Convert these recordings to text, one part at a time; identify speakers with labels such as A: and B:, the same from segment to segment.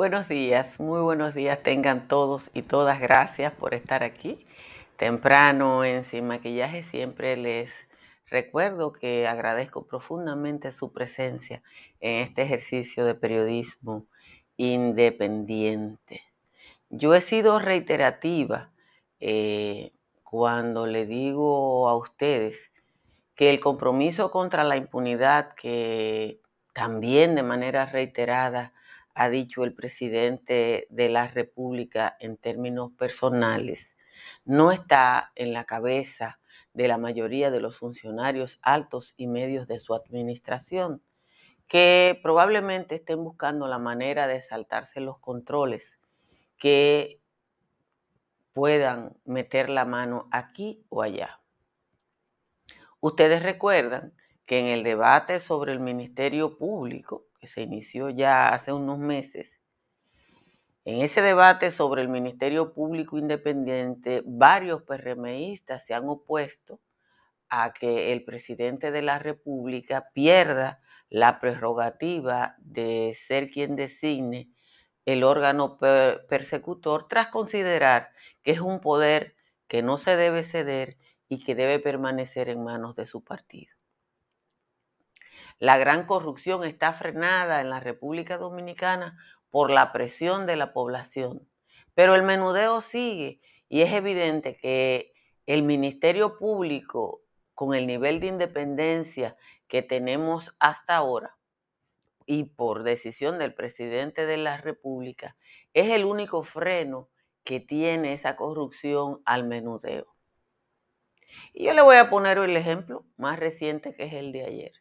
A: Buenos días, muy buenos días tengan todos y todas. Gracias por estar aquí. Temprano en Sin Maquillaje siempre les recuerdo que agradezco profundamente su presencia en este ejercicio de periodismo independiente. Yo he sido reiterativa eh, cuando le digo a ustedes que el compromiso contra la impunidad que también de manera reiterada ha dicho el presidente de la República en términos personales, no está en la cabeza de la mayoría de los funcionarios altos y medios de su administración, que probablemente estén buscando la manera de saltarse los controles que puedan meter la mano aquí o allá. Ustedes recuerdan que en el debate sobre el Ministerio Público, que se inició ya hace unos meses, en ese debate sobre el Ministerio Público Independiente, varios PRMistas se han opuesto a que el presidente de la República pierda la prerrogativa de ser quien designe el órgano persecutor tras considerar que es un poder que no se debe ceder y que debe permanecer en manos de su partido. La gran corrupción está frenada en la República Dominicana por la presión de la población, pero el menudeo sigue y es evidente que el Ministerio Público, con el nivel de independencia que tenemos hasta ahora, y por decisión del presidente de la República, es el único freno que tiene esa corrupción al menudeo. Y yo le voy a poner el ejemplo más reciente que es el de ayer.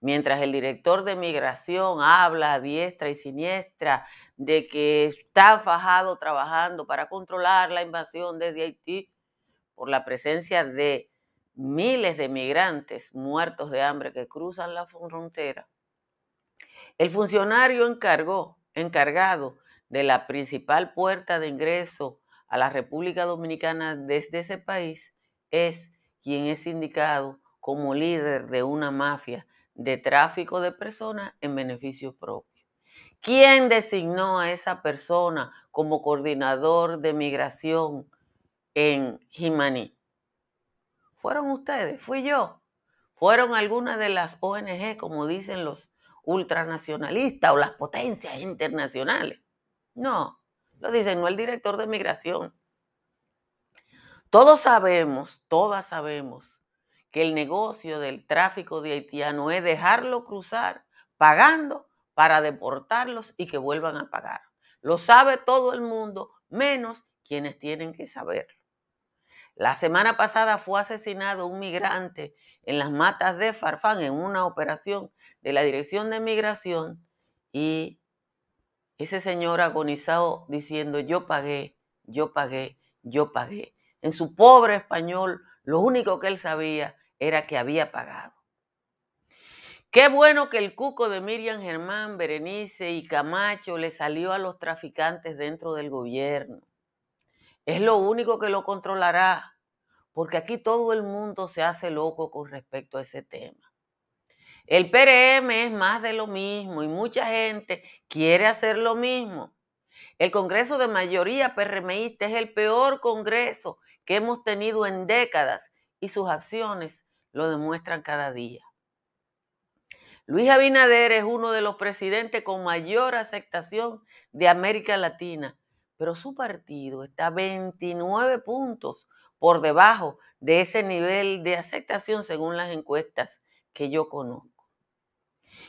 A: Mientras el director de migración habla a diestra y siniestra de que está fajado trabajando para controlar la invasión desde Haití por la presencia de miles de migrantes muertos de hambre que cruzan la frontera, el funcionario encargado de la principal puerta de ingreso a la República Dominicana desde ese país es quien es indicado como líder de una mafia de tráfico de personas en beneficio propio. ¿Quién designó a esa persona como coordinador de migración en Jimaní? Fueron ustedes, fui yo. Fueron algunas de las ONG, como dicen los ultranacionalista o las potencias internacionales. No, lo dicen no el director de migración. Todos sabemos, todas sabemos que el negocio del tráfico de haitianos es dejarlo cruzar pagando para deportarlos y que vuelvan a pagar. Lo sabe todo el mundo, menos quienes tienen que saberlo. La semana pasada fue asesinado un migrante en las matas de Farfán en una operación de la Dirección de Migración y ese señor agonizado diciendo yo pagué, yo pagué, yo pagué. En su pobre español, lo único que él sabía era que había pagado. Qué bueno que el cuco de Miriam Germán, Berenice y Camacho le salió a los traficantes dentro del gobierno. Es lo único que lo controlará, porque aquí todo el mundo se hace loco con respecto a ese tema. El PRM es más de lo mismo y mucha gente quiere hacer lo mismo. El Congreso de mayoría PRMista es el peor Congreso que hemos tenido en décadas y sus acciones lo demuestran cada día. Luis Abinader es uno de los presidentes con mayor aceptación de América Latina pero su partido está 29 puntos por debajo de ese nivel de aceptación según las encuestas que yo conozco.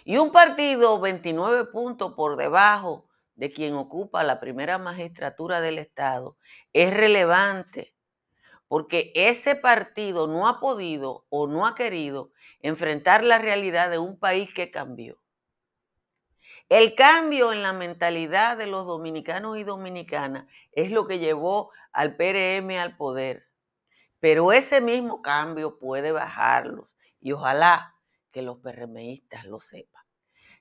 A: Y un partido 29 puntos por debajo de quien ocupa la primera magistratura del Estado es relevante porque ese partido no ha podido o no ha querido enfrentar la realidad de un país que cambió. El cambio en la mentalidad de los dominicanos y dominicanas es lo que llevó al PRM al poder. Pero ese mismo cambio puede bajarlos y ojalá que los PRMistas lo sepan.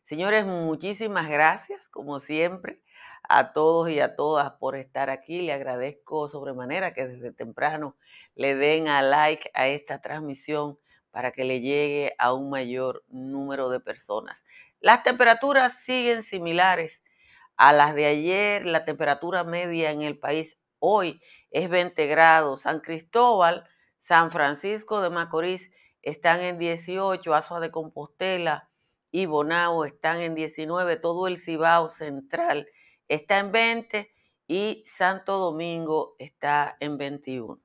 A: Señores, muchísimas gracias, como siempre, a todos y a todas por estar aquí. Le agradezco sobremanera que desde temprano le den a like a esta transmisión para que le llegue a un mayor número de personas. Las temperaturas siguen similares a las de ayer. La temperatura media en el país hoy es 20 grados. San Cristóbal, San Francisco de Macorís están en 18, Azua de Compostela y Bonao están en 19, todo el Cibao Central está en 20 y Santo Domingo está en 21.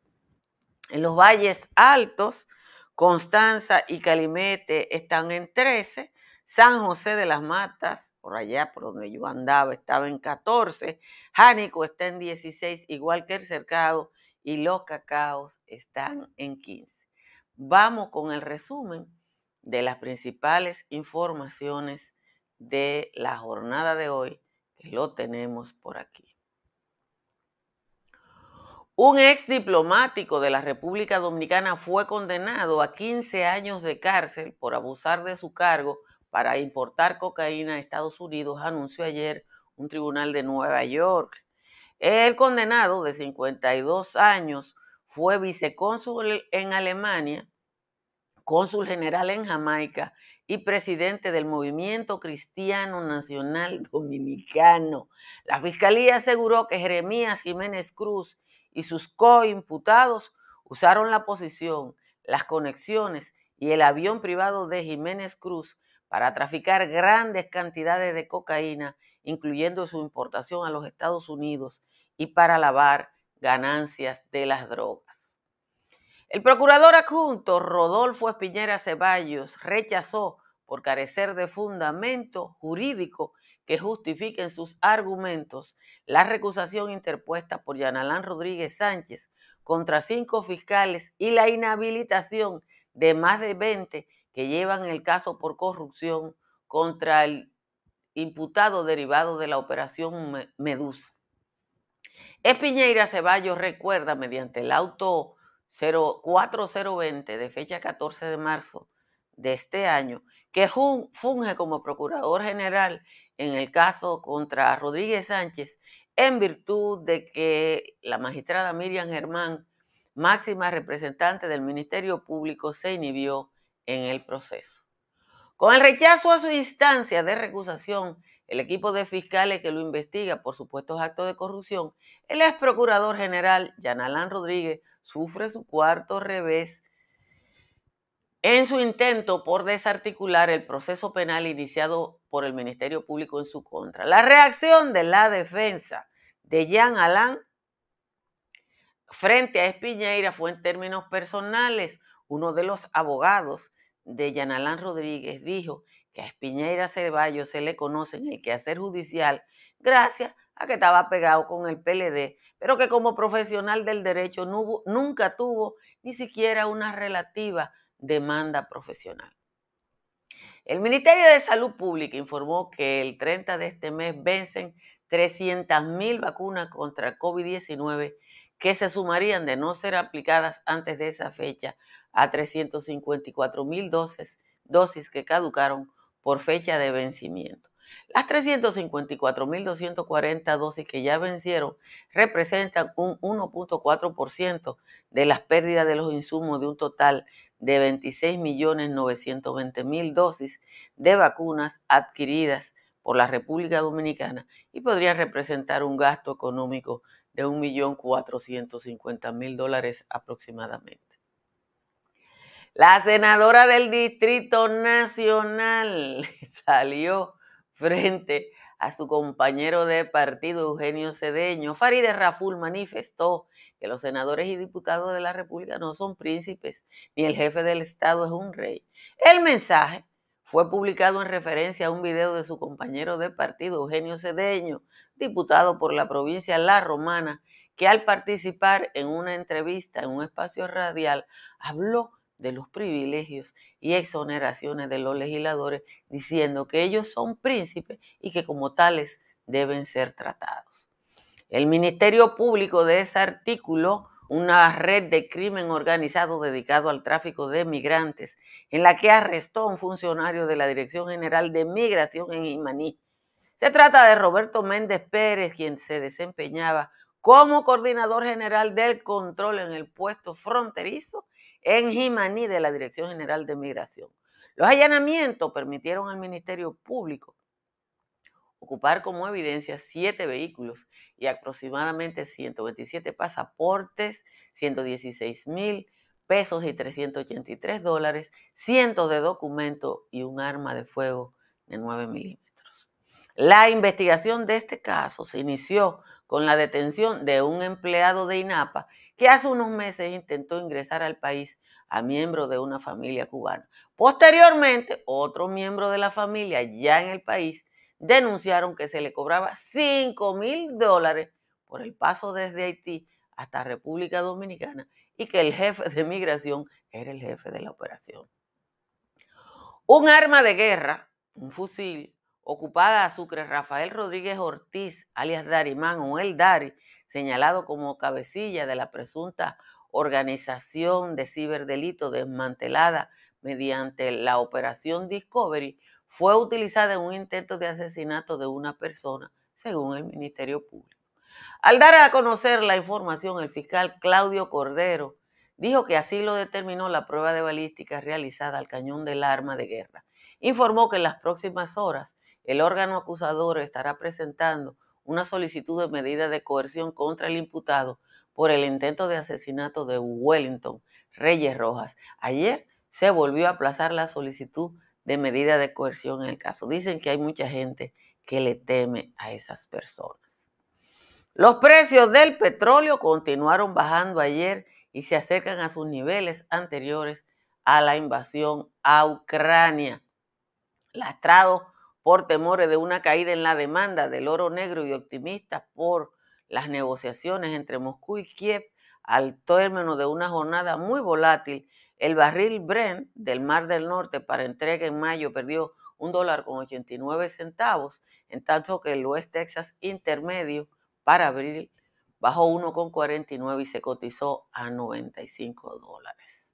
A: En los valles altos, Constanza y Calimete están en 13, San José de las Matas, por allá por donde yo andaba, estaba en 14, Jánico está en 16, igual que el Cercado, y los cacaos están en 15. Vamos con el resumen de las principales informaciones de la jornada de hoy, lo tenemos por aquí. Un ex diplomático de la República Dominicana fue condenado a 15 años de cárcel por abusar de su cargo para importar cocaína a Estados Unidos, anunció ayer un tribunal de Nueva York. El condenado de 52 años fue vicecónsul en Alemania cónsul general en Jamaica y presidente del Movimiento Cristiano Nacional Dominicano. La fiscalía aseguró que Jeremías Jiménez Cruz y sus coimputados usaron la posición, las conexiones y el avión privado de Jiménez Cruz para traficar grandes cantidades de cocaína, incluyendo su importación a los Estados Unidos, y para lavar ganancias de las drogas. El procurador adjunto Rodolfo Espiñera Ceballos rechazó por carecer de fundamento jurídico que justifiquen sus argumentos la recusación interpuesta por Yanalán Rodríguez Sánchez contra cinco fiscales y la inhabilitación de más de 20 que llevan el caso por corrupción contra el imputado derivado de la operación Medusa. Espiñeira Ceballos recuerda mediante el auto 04020 de fecha 14 de marzo de este año, que funge como procurador general en el caso contra Rodríguez Sánchez en virtud de que la magistrada Miriam Germán, máxima representante del Ministerio Público, se inhibió en el proceso. Con el rechazo a su instancia de recusación, el equipo de fiscales que lo investiga por supuestos actos de corrupción, el ex procurador general Yanalán Rodríguez sufre su cuarto revés en su intento por desarticular el proceso penal iniciado por el Ministerio Público en su contra. La reacción de la defensa de Jean Alain frente a Espiñeira fue en términos personales. Uno de los abogados de Jean Alain Rodríguez dijo que a Espiñeira Ceballos se le conoce en el quehacer judicial gracias a que estaba pegado con el PLD, pero que como profesional del derecho nunca tuvo ni siquiera una relativa demanda profesional. El Ministerio de Salud Pública informó que el 30 de este mes vencen 300.000 vacunas contra COVID-19 que se sumarían de no ser aplicadas antes de esa fecha a 354.000 dosis, dosis que caducaron por fecha de vencimiento. Las 354.240 dosis que ya vencieron representan un 1.4% de las pérdidas de los insumos de un total de 26.920.000 dosis de vacunas adquiridas por la República Dominicana y podrían representar un gasto económico de 1.450.000 dólares aproximadamente. La senadora del Distrito Nacional salió frente a su compañero de partido Eugenio Cedeño. Farideh Raful manifestó que los senadores y diputados de la República no son príncipes, ni el jefe del Estado es un rey. El mensaje fue publicado en referencia a un video de su compañero de partido Eugenio Cedeño, diputado por la provincia La Romana, que al participar en una entrevista en un espacio radial habló de los privilegios y exoneraciones de los legisladores, diciendo que ellos son príncipes y que como tales deben ser tratados. El Ministerio Público de ese artículo, una red de crimen organizado dedicado al tráfico de migrantes, en la que arrestó a un funcionario de la Dirección General de Migración en Imaní. Se trata de Roberto Méndez Pérez, quien se desempeñaba como coordinador general del control en el puesto fronterizo en Jimaní de la Dirección General de Migración. Los allanamientos permitieron al Ministerio Público ocupar como evidencia siete vehículos y aproximadamente 127 pasaportes, 116 mil pesos y 383 dólares, cientos de documentos y un arma de fuego de 9 milímetros. La investigación de este caso se inició con la detención de un empleado de INAPA que hace unos meses intentó ingresar al país a miembro de una familia cubana. Posteriormente, otro miembro de la familia ya en el país denunciaron que se le cobraba 5 mil dólares por el paso desde Haití hasta República Dominicana y que el jefe de migración era el jefe de la operación. Un arma de guerra, un fusil, ocupada Sucre Rafael Rodríguez Ortiz, alias Darimán o el Dari, señalado como cabecilla de la presunta organización de ciberdelito desmantelada mediante la operación Discovery, fue utilizada en un intento de asesinato de una persona, según el Ministerio Público. Al dar a conocer la información, el fiscal Claudio Cordero dijo que así lo determinó la prueba de balística realizada al cañón del arma de guerra. Informó que en las próximas horas el órgano acusador estará presentando una solicitud de medida de coerción contra el imputado por el intento de asesinato de Wellington Reyes Rojas. Ayer se volvió a aplazar la solicitud de medida de coerción en el caso. Dicen que hay mucha gente que le teme a esas personas. Los precios del petróleo continuaron bajando ayer y se acercan a sus niveles anteriores a la invasión a Ucrania, lastrado por temores de una caída en la demanda del oro negro y optimistas por las negociaciones entre Moscú y Kiev al término de una jornada muy volátil, el barril Brent del Mar del Norte para entrega en mayo perdió un dólar con 89 centavos, en tanto que el West Texas intermedio para abril bajó 1,49 y se cotizó a 95 dólares.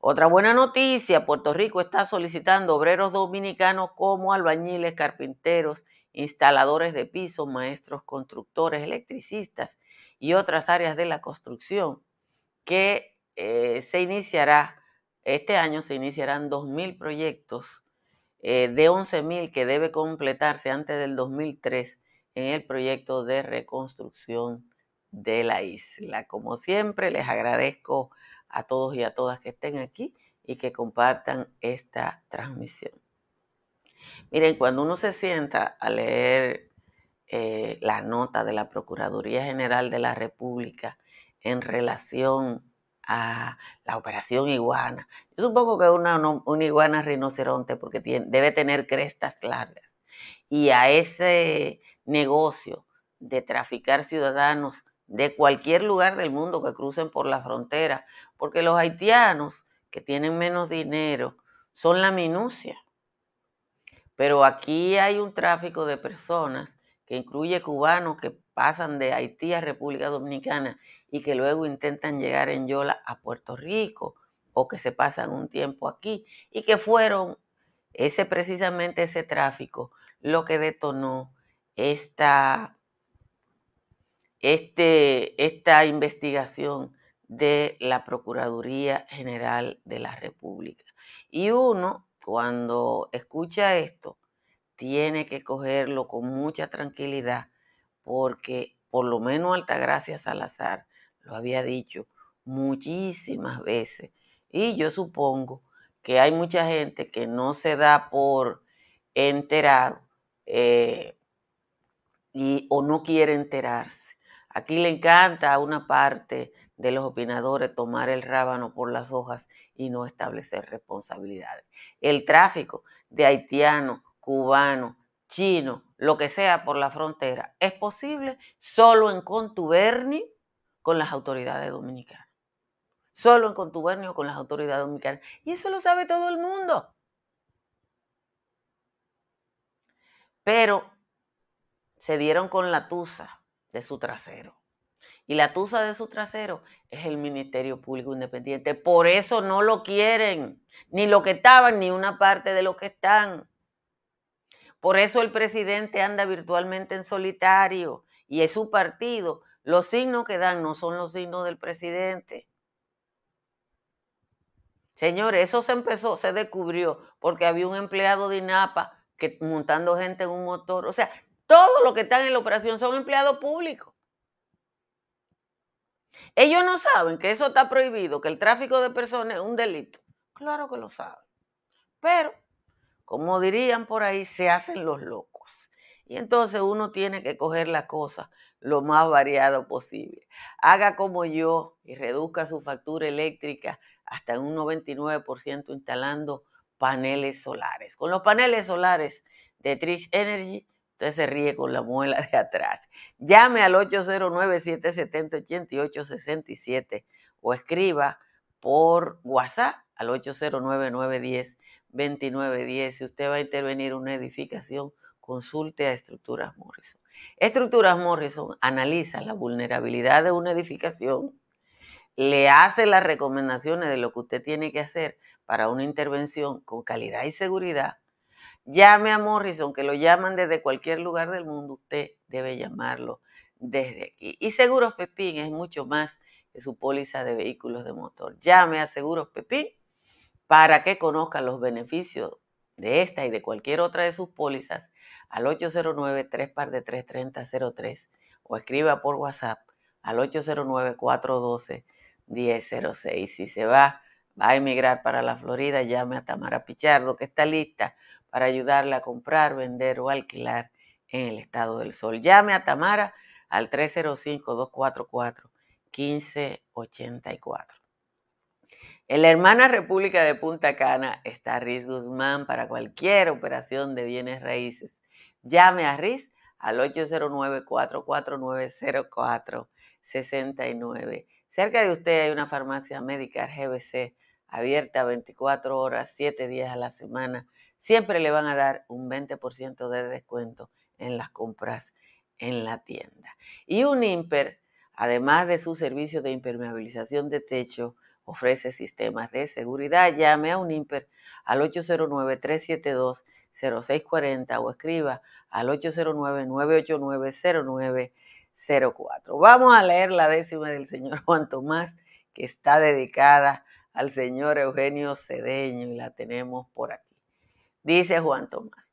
A: Otra buena noticia, Puerto Rico está solicitando obreros dominicanos como albañiles, carpinteros, instaladores de pisos, maestros constructores, electricistas y otras áreas de la construcción que eh, se iniciará, este año se iniciarán 2.000 proyectos eh, de 11.000 que debe completarse antes del 2003 en el proyecto de reconstrucción de la isla. Como siempre, les agradezco a todos y a todas que estén aquí y que compartan esta transmisión. Miren, cuando uno se sienta a leer eh, la nota de la Procuraduría General de la República en relación a la operación iguana, yo supongo que una, una iguana rinoceronte porque debe tener crestas largas, y a ese negocio de traficar ciudadanos de cualquier lugar del mundo que crucen por la frontera, porque los haitianos que tienen menos dinero son la minucia. Pero aquí hay un tráfico de personas que incluye cubanos que pasan de Haití a República Dominicana y que luego intentan llegar en Yola a Puerto Rico o que se pasan un tiempo aquí y que fueron ese precisamente ese tráfico lo que detonó esta este, esta investigación de la Procuraduría General de la República. Y uno, cuando escucha esto, tiene que cogerlo con mucha tranquilidad porque por lo menos Altagracia Salazar lo había dicho muchísimas veces. Y yo supongo que hay mucha gente que no se da por enterado eh, y, o no quiere enterarse Aquí le encanta a una parte de los opinadores tomar el rábano por las hojas y no establecer responsabilidades. El tráfico de haitianos, cubanos, chinos, lo que sea por la frontera, es posible solo en contubernio con las autoridades dominicanas. solo en contubernio con las autoridades dominicanas. Y eso lo sabe todo el mundo. Pero se dieron con la tusa de su trasero. Y la tusa de su trasero es el Ministerio Público Independiente. Por eso no lo quieren, ni lo que estaban, ni una parte de lo que están. Por eso el presidente anda virtualmente en solitario y es su partido. Los signos que dan no son los signos del presidente. Señores, eso se empezó, se descubrió porque había un empleado de INAPA que montando gente en un motor. O sea, todos los que están en la operación son empleados públicos. Ellos no saben que eso está prohibido, que el tráfico de personas es un delito. Claro que lo saben. Pero, como dirían por ahí, se hacen los locos. Y entonces uno tiene que coger la cosa lo más variado posible. Haga como yo y reduzca su factura eléctrica hasta un 99% instalando paneles solares. Con los paneles solares de Trish Energy Usted se ríe con la muela de atrás. Llame al 809-770-8867 o escriba por WhatsApp al 809-910-2910. Si usted va a intervenir en una edificación, consulte a Estructuras Morrison. Estructuras Morrison analiza la vulnerabilidad de una edificación, le hace las recomendaciones de lo que usted tiene que hacer para una intervención con calidad y seguridad Llame a Morrison, que lo llaman desde cualquier lugar del mundo, usted debe llamarlo desde aquí. Y Seguros Pepín es mucho más que su póliza de vehículos de motor. Llame a Seguros Pepín para que conozca los beneficios de esta y de cualquier otra de sus pólizas al 809 3 de 33003 o escriba por WhatsApp al 809-412-1006. Si se va, va a emigrar para la Florida, llame a Tamara Pichardo, que está lista para ayudarle a comprar, vender o alquilar en el estado del sol. Llame a Tamara al 305-244-1584. En la hermana República de Punta Cana está Riz Guzmán para cualquier operación de bienes raíces. Llame a Riz al 809-449-0469. Cerca de usted hay una farmacia médica GBC abierta 24 horas, 7 días a la semana siempre le van a dar un 20% de descuento en las compras en la tienda. Y un IMPER, además de su servicio de impermeabilización de techo, ofrece sistemas de seguridad. Llame a un IMPER al 809-372-0640 o escriba al 809-989-0904. Vamos a leer la décima del señor Juan Tomás, que está dedicada al señor Eugenio Cedeño y la tenemos por aquí dice Juan Tomás.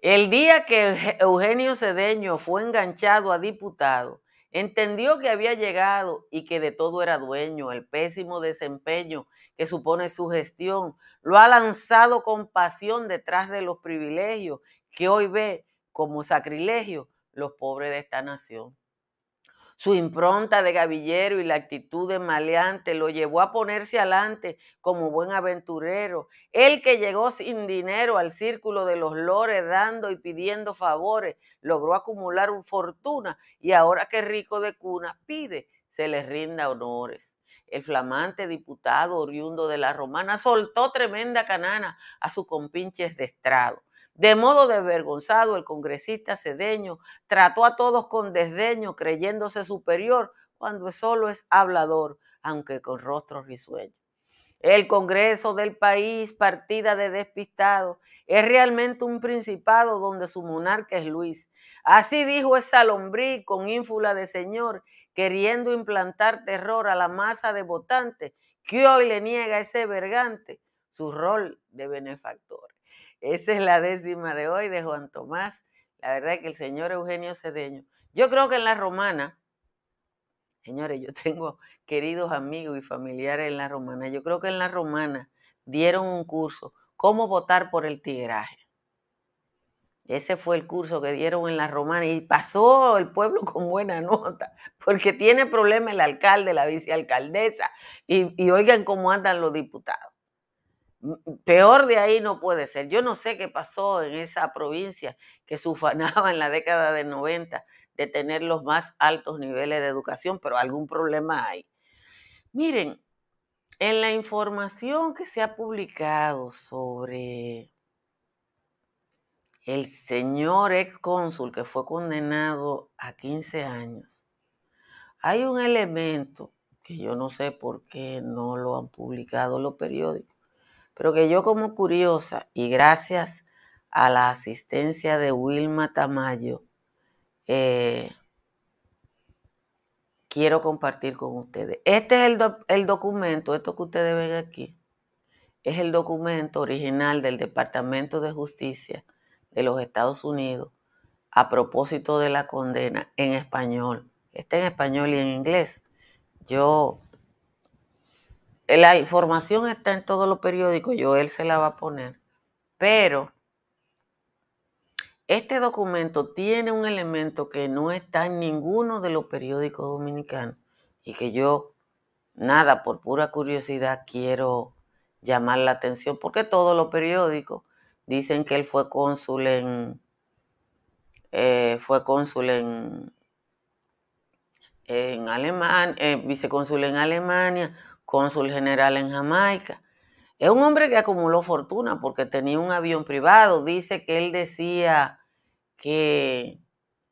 A: El día que Eugenio Cedeño fue enganchado a diputado, entendió que había llegado y que de todo era dueño. El pésimo desempeño que supone su gestión lo ha lanzado con pasión detrás de los privilegios que hoy ve como sacrilegio los pobres de esta nación. Su impronta de gavillero y la actitud de maleante lo llevó a ponerse adelante como buen aventurero. Él que llegó sin dinero al círculo de los lores dando y pidiendo favores, logró acumular fortuna y ahora que rico de cuna pide, se le rinda honores el flamante diputado oriundo de la Romana soltó tremenda canana a sus compinches de estrado. De modo desvergonzado, el congresista cedeño trató a todos con desdeño, creyéndose superior, cuando solo es hablador, aunque con rostro risueño. El Congreso del país, partida de despistado, es realmente un principado donde su monarca es Luis. Así dijo esa lombriz con ínfula de señor, queriendo implantar terror a la masa de votantes que hoy le niega ese vergante su rol de benefactor. Esa es la décima de hoy de Juan Tomás. La verdad es que el señor Eugenio Cedeño, yo creo que en la romana, Señores, yo tengo queridos amigos y familiares en la romana. Yo creo que en la romana dieron un curso, cómo votar por el tigraje. Ese fue el curso que dieron en la romana y pasó el pueblo con buena nota, porque tiene problema el alcalde, la vicealcaldesa, y oigan cómo andan los diputados. Peor de ahí no puede ser. Yo no sé qué pasó en esa provincia que sufanaba en la década de 90 de tener los más altos niveles de educación, pero algún problema hay. Miren, En la información que se ha publicado sobre el señor ex cónsul que fue condenado a 15 años, hay un elemento que yo no sé por qué no lo han publicado los periódicos, pero que yo como curiosa y gracias a la asistencia de Wilma Tamayo, eh, quiero compartir con ustedes. Este es el, el documento, esto que ustedes ven aquí, es el documento original del Departamento de Justicia de los Estados Unidos a propósito de la condena en español. Está en español y en inglés. Yo, la información está en todos los periódicos, yo él se la va a poner, pero este documento tiene un elemento que no está en ninguno de los periódicos dominicanos y que yo, nada, por pura curiosidad, quiero llamar la atención, porque todos los periódicos dicen que él fue cónsul en, eh, fue cónsul en, en Alemania, eh, vicecónsul en Alemania, cónsul general en Jamaica. Es un hombre que acumuló fortuna porque tenía un avión privado. Dice que él decía que,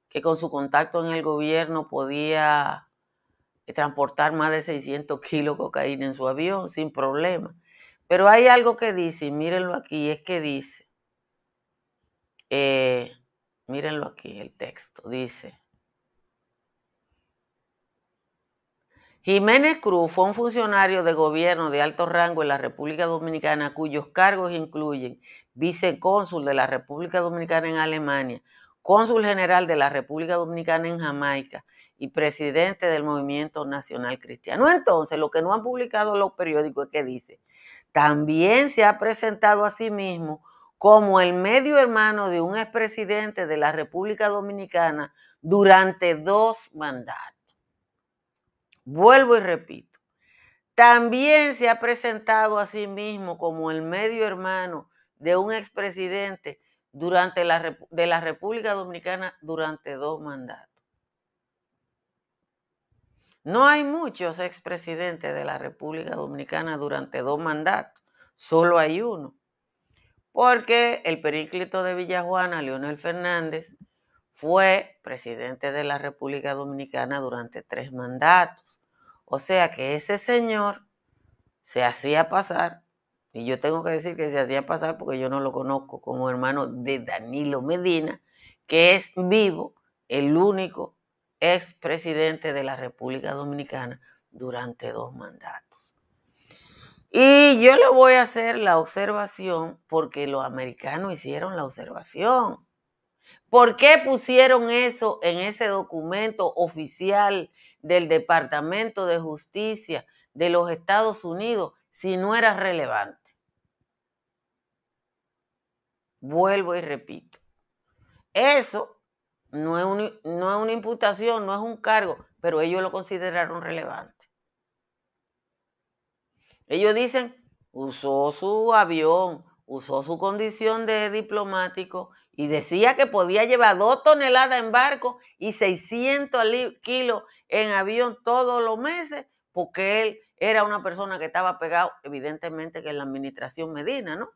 A: que con su contacto en el gobierno podía transportar más de 600 kilos de cocaína en su avión sin problema. Pero hay algo que dice, y mírenlo aquí, es que dice, eh, mírenlo aquí, el texto, dice, Jiménez Cruz fue un funcionario de gobierno de alto rango en la República Dominicana cuyos cargos incluyen vicecónsul de la República Dominicana en Alemania, cónsul general de la República Dominicana en Jamaica y presidente del Movimiento Nacional Cristiano. Entonces, lo que no han publicado los periódicos es que dice, también se ha presentado a sí mismo como el medio hermano de un expresidente de la República Dominicana durante dos mandatos. Vuelvo y repito. También se ha presentado a sí mismo como el medio hermano de un expresidente durante la, de la República Dominicana durante dos mandatos. No hay muchos expresidentes de la República Dominicana durante dos mandatos, solo hay uno. Porque el períclito de Villajuana, Leonel Fernández, fue presidente de la República Dominicana durante tres mandatos. O sea que ese señor se hacía pasar, y yo tengo que decir que se hacía pasar porque yo no lo conozco como hermano de Danilo Medina, que es vivo, el único expresidente de la República Dominicana durante dos mandatos. Y yo le voy a hacer la observación porque los americanos hicieron la observación. ¿Por qué pusieron eso en ese documento oficial del Departamento de Justicia de los Estados Unidos si no era relevante? Vuelvo y repito. Eso no es, una imputación, no es un cargo, pero ellos lo consideraron relevante. Ellos dicen, usó su avión, usó su condición de diplomático y decía que podía llevar dos toneladas en barco y 600 kilos en avión todos los meses, porque él era una persona que estaba pegado, evidentemente que en la administración Medina, ¿no?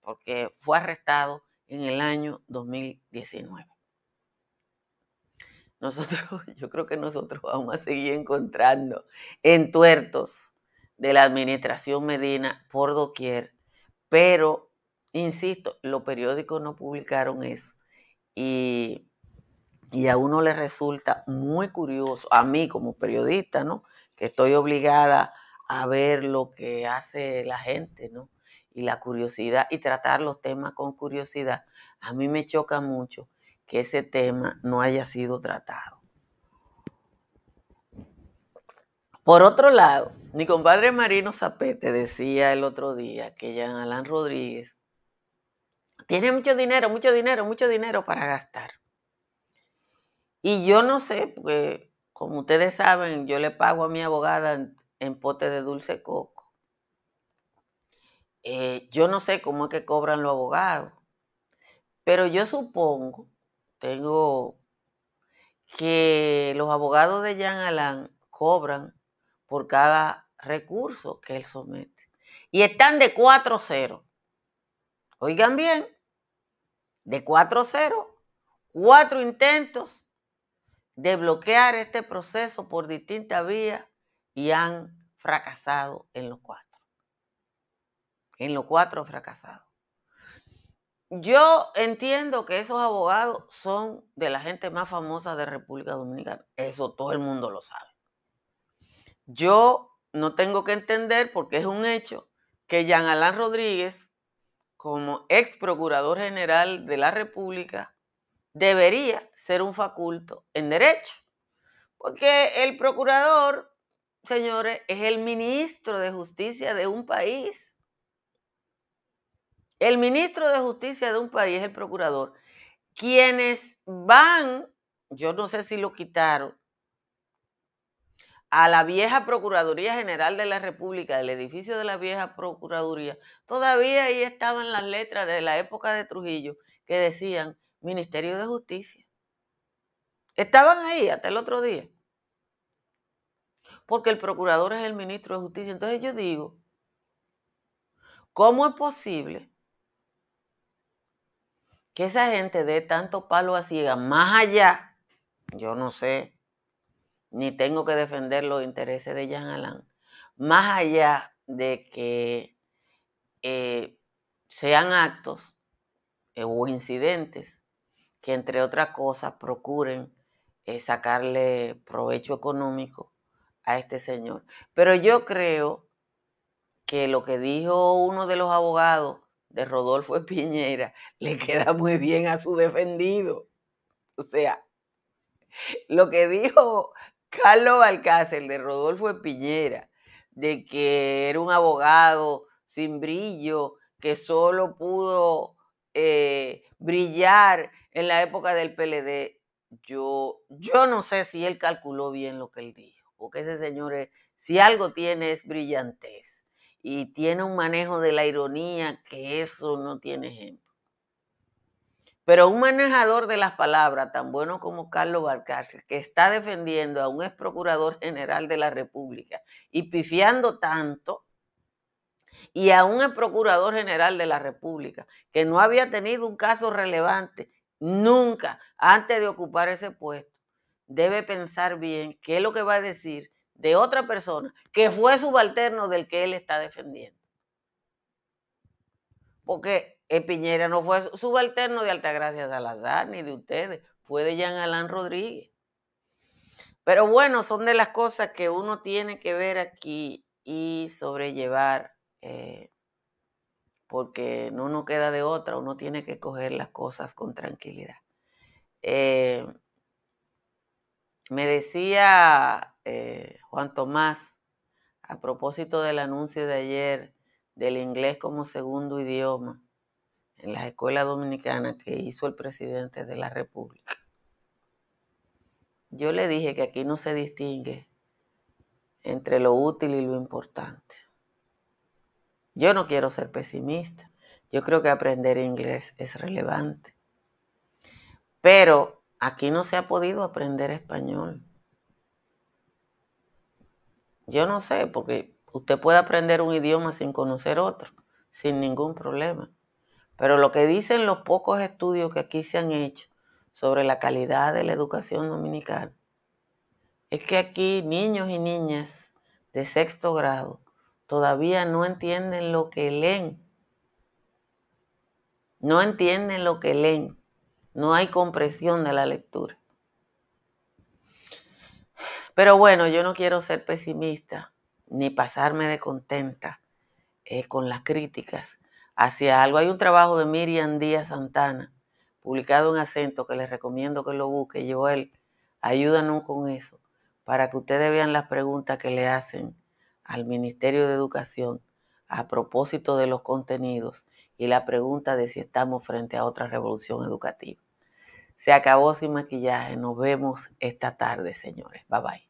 A: Porque fue arrestado en el año 2019. Nosotros, yo creo que nosotros vamos a seguir encontrando entuertos de la administración Medina por doquier, pero insisto, los periódicos no publicaron eso. Y, a uno le resulta muy curioso, a mí como periodista, ¿no? Que estoy obligada a ver lo que hace la gente, ¿no? Y la curiosidad y tratar los temas con curiosidad. A mí me choca mucho que ese tema no haya sido tratado. Por otro lado, mi compadre Marino Zapete decía el otro día que Jean Alain Rodríguez tiene mucho dinero, mucho dinero, mucho dinero para gastar. Y yo no sé, porque como ustedes saben, yo le pago a mi abogada en, pote de dulce coco. Eh, yo no sé cómo es que cobran los abogados, pero yo supongo, tengo que los abogados de Jean Alain cobran por cada recursos que él somete. Y están de 4-0. Oigan bien, de 4-0, cuatro intentos de bloquear este proceso por distintas vías y han fracasado en los cuatro. En los cuatro fracasados. Yo entiendo que esos abogados son de la gente más famosa de República Dominicana. Eso todo el mundo lo sabe. Yo no tengo que entender, porque es un hecho, que Jean Alain Rodríguez, como ex procurador general de la República, debería ser un faculto en derecho. Porque el procurador, señores, es el ministro de justicia de un país. El ministro de justicia de un país es el procurador. Quienes van, yo no sé si lo quitaron, a la vieja Procuraduría General de la República, del edificio de la vieja Procuraduría, todavía ahí estaban las letras de la época de Trujillo que decían Ministerio de Justicia. Estaban ahí hasta el otro día. Porque el procurador es el ministro de Justicia. Entonces yo digo, ¿cómo es posible que esa gente dé tanto palo a ciega más allá? Yo no sé, ni tengo que defender los intereses de Jean Alain, más allá de que eh, sean actos eh, o incidentes que entre otras cosas procuren eh, sacarle provecho económico a este señor. Pero yo creo que lo que dijo uno de los abogados de Rodolfo Piñera le queda muy bien a su defendido. O sea, lo que dijo Carlos Alcácer de Rodolfo Piñera, de que era un abogado sin brillo, que solo pudo eh, brillar en la época del PLD, yo, yo no sé si él calculó bien lo que él dijo, porque ese señor, si algo tiene es brillantez y tiene un manejo de la ironía que eso no tiene ejemplo. Pero un manejador de las palabras tan bueno como Carlos Balcázar, que está defendiendo a un ex procurador general de la República y pifiando tanto, y a un procurador general de la República que no había tenido un caso relevante nunca antes de ocupar ese puesto, debe pensar bien qué es lo que va a decir de otra persona que fue subalterno del que él está defendiendo. Porque Piñera no fue subalterno de Altagracia Salazar ni de ustedes, fue de Jean Alain Rodríguez. Pero bueno, son de las cosas que uno tiene que ver aquí y sobrellevar eh, porque no nos queda de otra, uno tiene que coger las cosas con tranquilidad. Eh, me decía eh, Juan Tomás, a propósito del anuncio de ayer del inglés como segundo idioma en las escuelas dominicanas que hizo el presidente de la República. Yo le dije que aquí no se distingue entre lo útil y lo importante. Yo no quiero ser pesimista. Yo creo que aprender inglés es relevante. Pero aquí no se ha podido aprender español. Yo no sé, porque usted puede aprender un idioma sin conocer otro, sin ningún problema. Pero lo que dicen los pocos estudios que aquí se han hecho sobre la calidad de la educación dominicana es que aquí niños y niñas de sexto grado todavía no entienden lo que leen. No entienden lo que leen. No hay compresión de la lectura. Pero bueno, yo no quiero ser pesimista ni pasarme de contenta eh, con las críticas hacia algo. Hay un trabajo de Miriam Díaz Santana, publicado en acento, que les recomiendo que lo busque. Joel, ayúdanos con eso, para que ustedes vean las preguntas que le hacen al Ministerio de Educación a propósito de los contenidos y la pregunta de si estamos frente a otra revolución educativa. Se acabó sin maquillaje. Nos vemos esta tarde, señores. Bye bye.